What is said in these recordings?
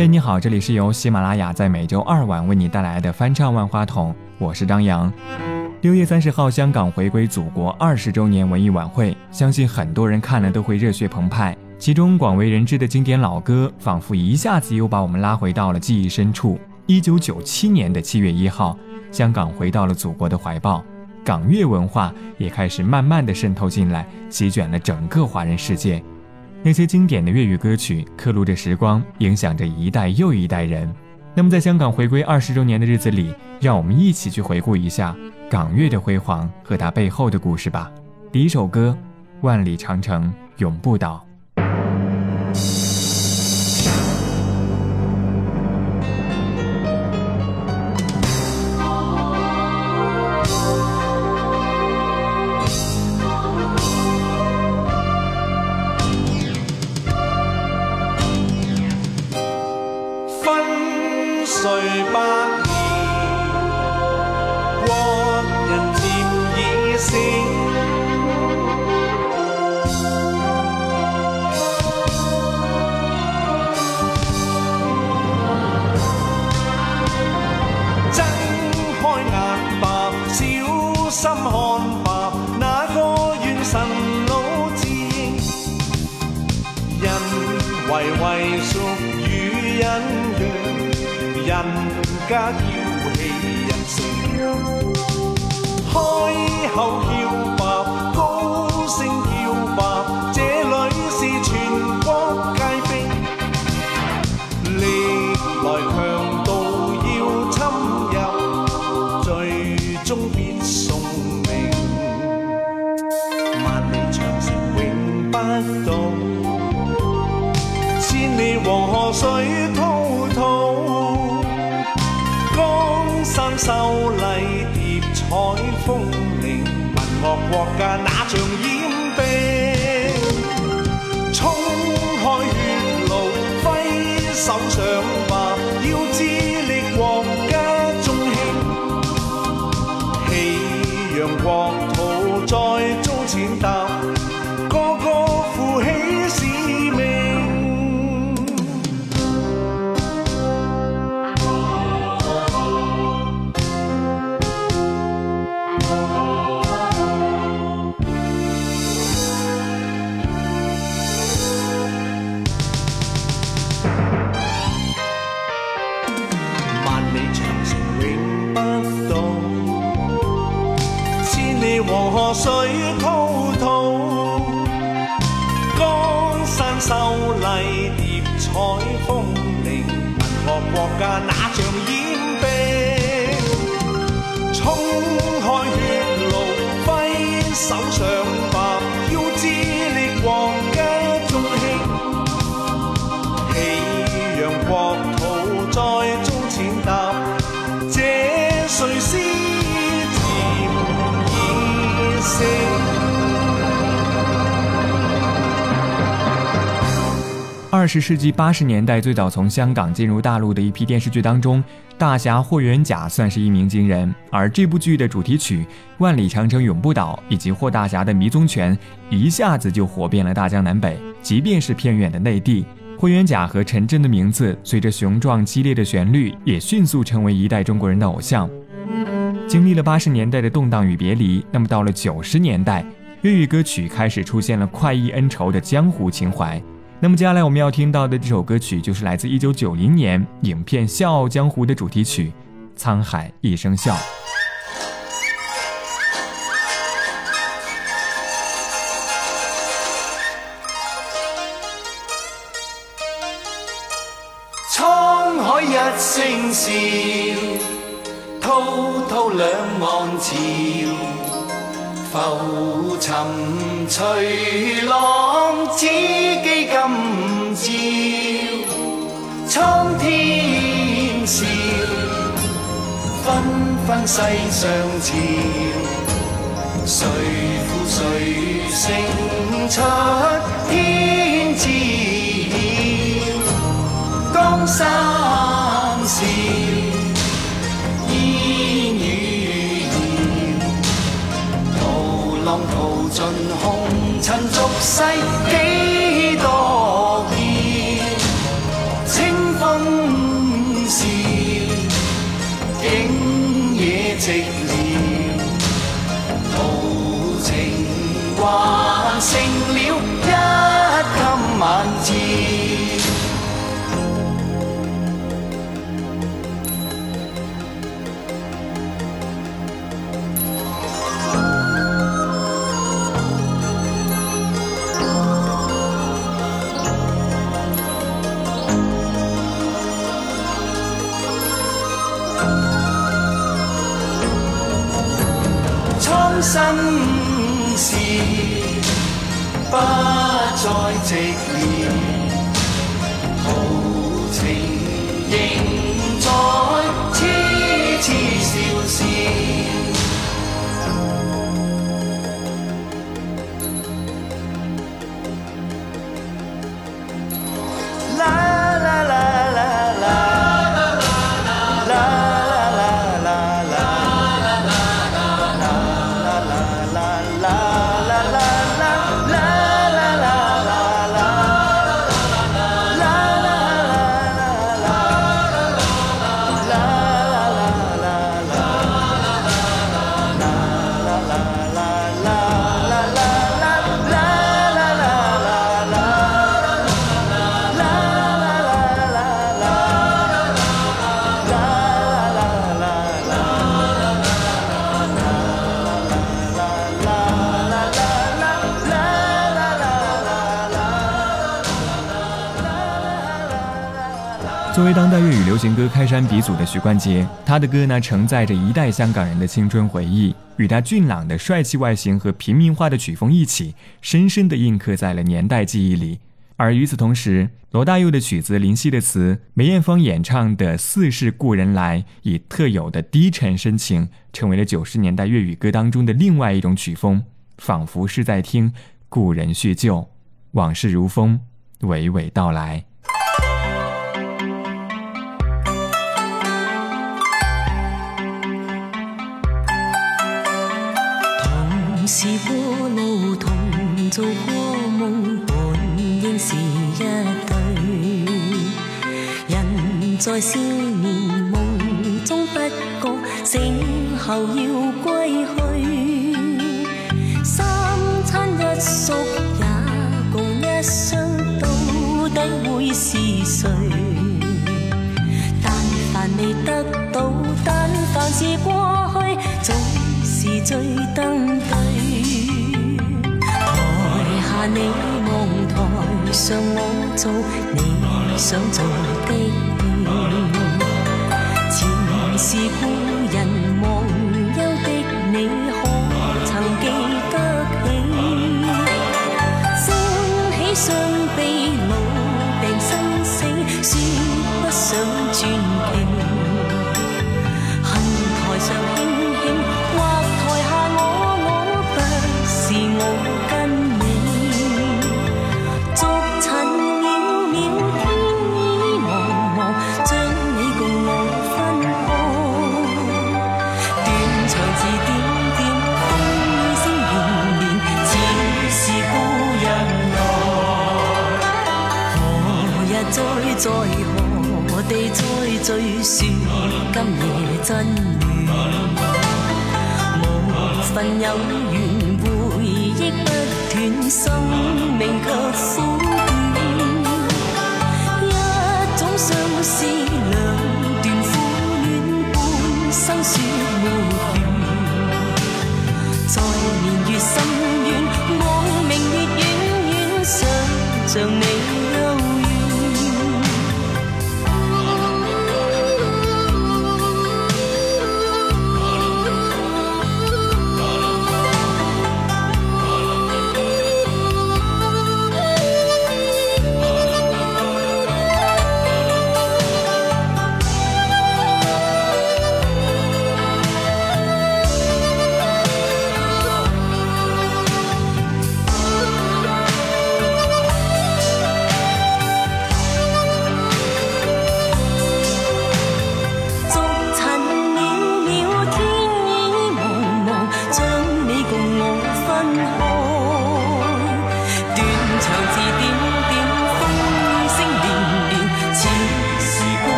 嘿，你好，这里是由喜马拉雅在每周二晚为你带来的翻唱万花筒，我是张扬。六月三十号，香港回归祖国二十周年文艺晚会，相信很多人看了都会热血澎湃。其中广为人知的经典老歌，仿佛一下子又把我们拉回到了记忆深处。一九九七年的七月一号，香港回到了祖国的怀抱，港乐文化也开始慢慢的渗透进来，席卷了整个华人世界。那些经典的粤语歌曲刻录着时光，影响着一代又一代人。那么，在香港回归二十周年的日子里，让我们一起去回顾一下港乐的辉煌和它背后的故事吧。第一首歌，《万里长城永不倒》。人家要气人声，开口叫手上吧，要致力国家中兴，喜阳光。黄河水滔滔，江山秀丽，叠彩峰岭，文学国家那像染病？冲开血路，挥手上二十世纪八十年代，最早从香港进入大陆的一批电视剧当中，大侠霍元甲算是一鸣惊人。而这部剧的主题曲《万里长城永不倒》以及霍大侠的迷踪拳，一下子就火遍了大江南北。即便是偏远的内地，霍元甲和陈真的名字，随着雄壮激烈的旋律，也迅速成为一代中国人的偶像。经历了八十年代的动荡与别离，那么到了九十年代，粤语歌曲开始出现了快意恩仇的江湖情怀。那么接下来我们要听到的这首歌曲，就是来自一九九零年影片《笑傲江湖》的主题曲《沧海一声笑》。沧海一声笑，滔滔两岸潮。浮沉随浪，只世上潮，谁负谁胜出天知晓，江山笑，烟雨遥，涛浪淘尽红尘俗世几多心事，不再寂寥，歌开山鼻祖的许冠杰，他的歌呢承载着一代香港人的青春回忆，与他俊朗的帅气外形和平民化的曲风一起，深深地印刻在了年代记忆里。而与此同时，罗大佑的曲子、林夕的词、梅艳芳演唱的《似是故人来》，以特有的低沉深情，成为了九十年代粤语歌当中的另外一种曲风，仿佛是在听故人叙旧，往事如风，娓娓道来。是过路，同做过梦，本应是一对。人在少年梦中不觉醒后要归去，三餐一宿也共一雙，到底會是誰？但凡未得到，但凡是過去，總是最登对。你望，台上我做你想做的戏。前是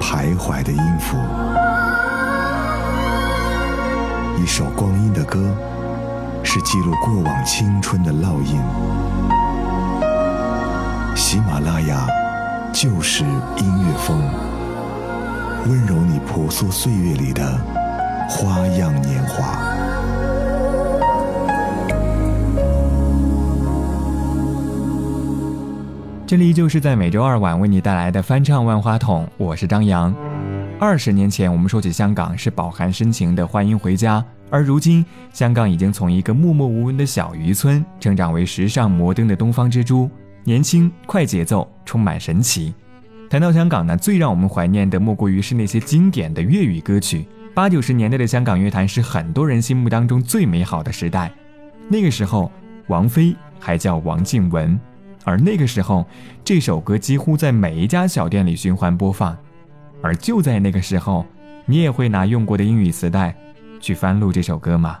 徘徊的音符；一首光阴的歌，是记录过往青春的烙印。喜马拉雅就是音乐风，温柔你婆娑岁月里的花样年华。这里就是在每周二晚为你带来的翻唱万花筒，我是张扬。二十年前，我们说起香港是饱含深情的《欢迎回家》，而如今，香港已经从一个默默无闻的小渔村，成长为时尚摩登的东方之珠，年轻、快节奏，充满神奇。谈到香港呢，最让我们怀念的莫过于是那些经典的粤语歌曲。八九十年代的香港乐坛是很多人心目当中最美好的时代，那个时候，王菲还叫王靖雯。而那个时候，这首歌几乎在每一家小店里循环播放。而就在那个时候，你也会拿用过的英语磁带去翻录这首歌吗？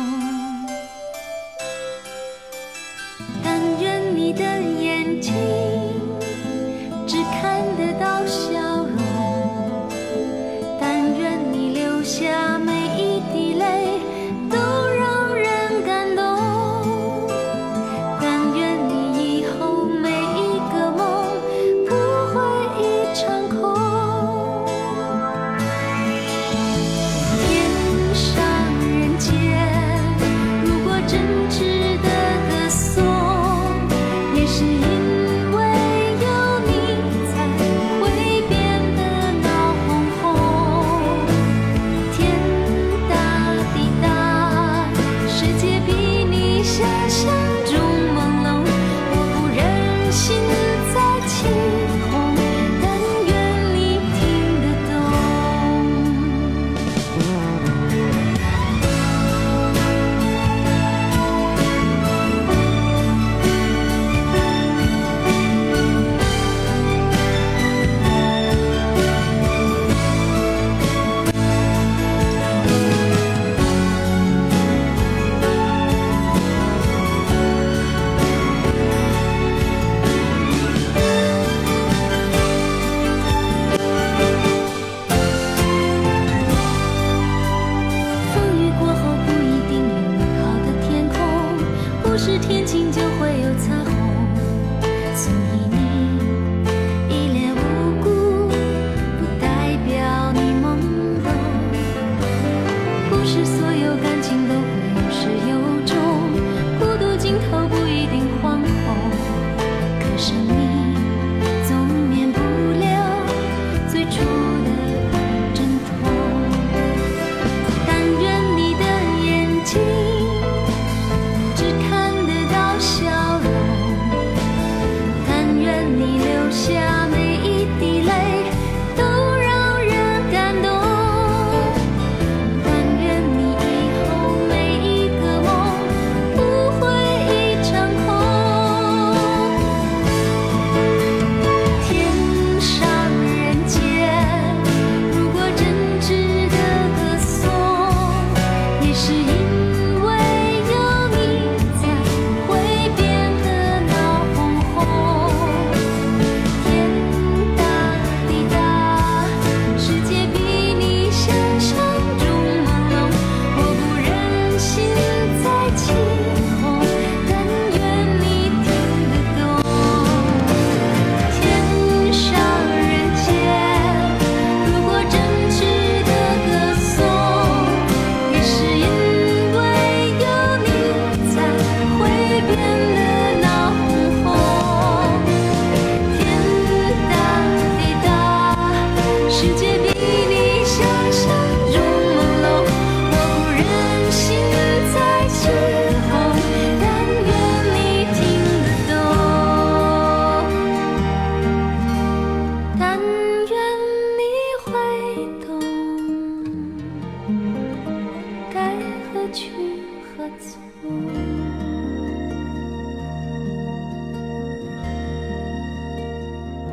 是天晴就会有彩虹。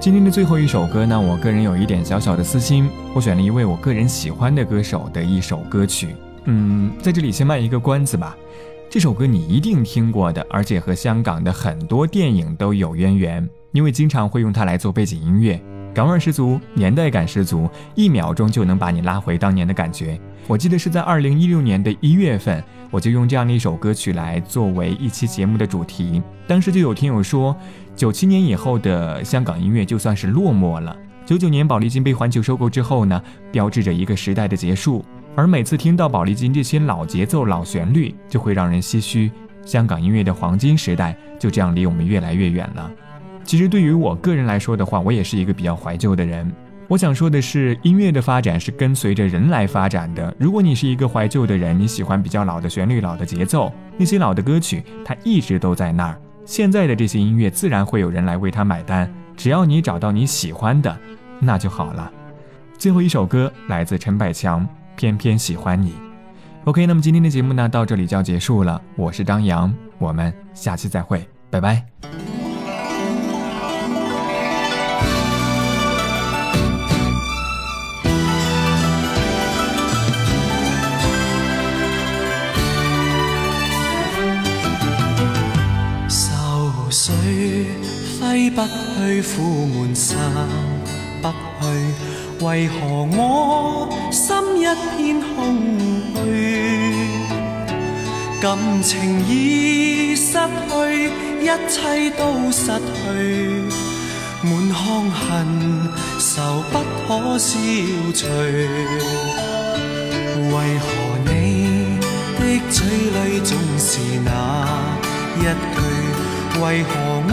今天的最后一首歌呢，我个人有一点小小的私心，我选了一位我个人喜欢的歌手的一首歌曲。嗯，在这里先卖一个关子吧。这首歌你一定听过的，而且和香港的很多电影都有渊源，因为经常会用它来做背景音乐，港味十足，年代感十足，一秒钟就能把你拉回当年的感觉。我记得是在二零一六年的一月份，我就用这样的一首歌曲来作为一期节目的主题。当时就有听友说，九七年以后的香港音乐就算是落寞了。九九年宝丽金被环球收购之后呢，标志着一个时代的结束。而每次听到宝丽金这些老节奏、老旋律，就会让人唏嘘，香港音乐的黄金时代就这样离我们越来越远了。其实对于我个人来说的话，我也是一个比较怀旧的人。我想说的是，音乐的发展是跟随着人来发展的。如果你是一个怀旧的人，你喜欢比较老的旋律、老的节奏，那些老的歌曲，它一直都在那儿。现在的这些音乐，自然会有人来为它买单。只要你找到你喜欢的，那就好了。最后一首歌来自陈百强。偏偏喜欢你。OK，那么今天的节目呢，到这里就要结束了。我是张扬，我们下期再会，拜拜。不去，苦闷散不去。为何我心一片空虚？感情已失去，一切都失去，满腔恨愁不可消除。为何你的嘴里总是那一句？为何我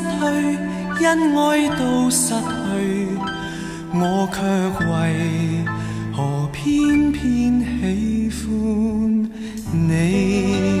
去，恩爱都失去，我却为何偏偏喜欢你？